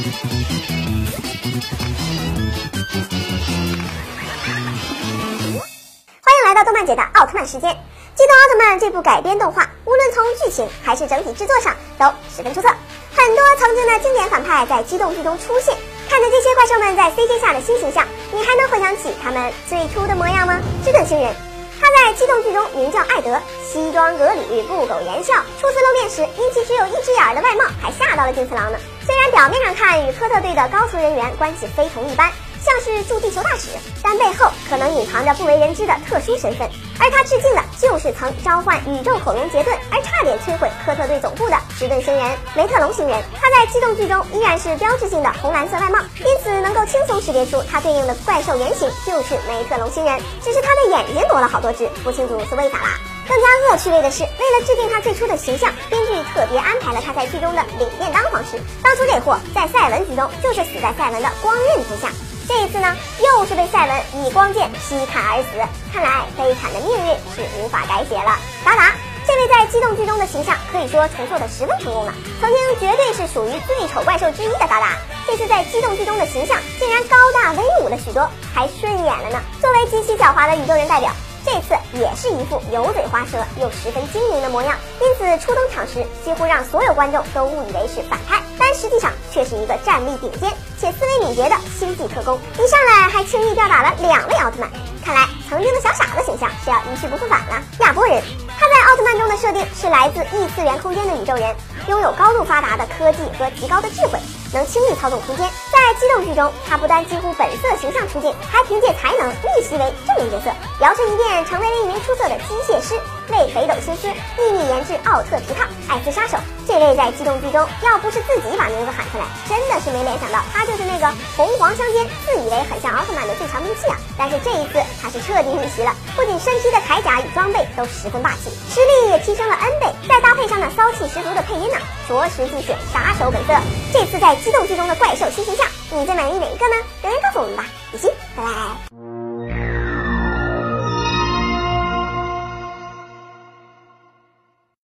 欢迎来到动漫姐的奥特曼时间。机动奥特曼这部改编动画，无论从剧情还是整体制作上都十分出色。很多曾经的经典反派在机动剧中出现，看着这些怪兽们在 CG 下的新形象，你还能回想起他们最初的模样吗？智盾星人，他在机动剧中名叫艾德，西装革履，不苟言笑。初次露面时，因其只有一只眼的外貌，还吓到了金次郎呢。虽然表面上看与科特队的高层人员关系非同一般。是驻地球大使，但背后可能隐藏着不为人知的特殊身份。而他致敬的就是曾召唤宇宙恐龙杰顿，而差点摧毁科特队总部的石盾星人梅特龙星人。他在机动剧中依然是标志性的红蓝色外貌，因此能够轻松识别出他对应的怪兽原型就是梅特龙星人。只是他的眼睛多了好多只，不清楚是为啥啦。更加恶趣味的是，为了致敬他最初的形象，编剧特别安排了他在剧中的领便当方式。当初这货在赛文剧中就是死在赛文的光刃之下。这一次呢，又是被赛文以光剑劈砍而死。看来悲惨的命运是无法改写了。达达，这位在机动剧中的形象可以说重塑的十分成功了。曾经绝对是属于最丑怪兽之一的达达，这次在机动剧中的形象竟然高大威武了许多，还顺眼了呢。作为极其狡猾的宇宙人代表。这次也是一副油嘴滑舌又十分精明的模样，因此初登场时几乎让所有观众都误以为是反派，但实际上却是一个战力顶尖且思维敏捷的星际特工。一上来还轻易吊打了两位奥特曼，看来曾经的小傻子形象是要一去不复返了。亚波人，他在奥特曼中的设定是来自异次元空间的宇宙人，拥有高度发达的科技和极高的智慧。能轻易操纵空间，在机动剧中，他不但几乎本色形象出镜，还凭借才能逆袭为正面角色，摇身一变成为了一名出色的机械师，为北斗星司秘密研制奥特皮套艾斯杀手。这位在机动剧中，要不是自己把名字喊出来，真的是没联想到他就是那个红黄相间、自以为很像奥特曼的最强兵器啊！但是这一次他是彻底逆袭了，不仅身披的铠甲与装备都十分霸气，实力也提升了 N 倍，再搭配上那骚气十足的配音呢，着实尽显杀手本色。这次在机动剧中的怪兽新形象，你最满意哪一个呢？留言告诉我们吧，比心，拜拜。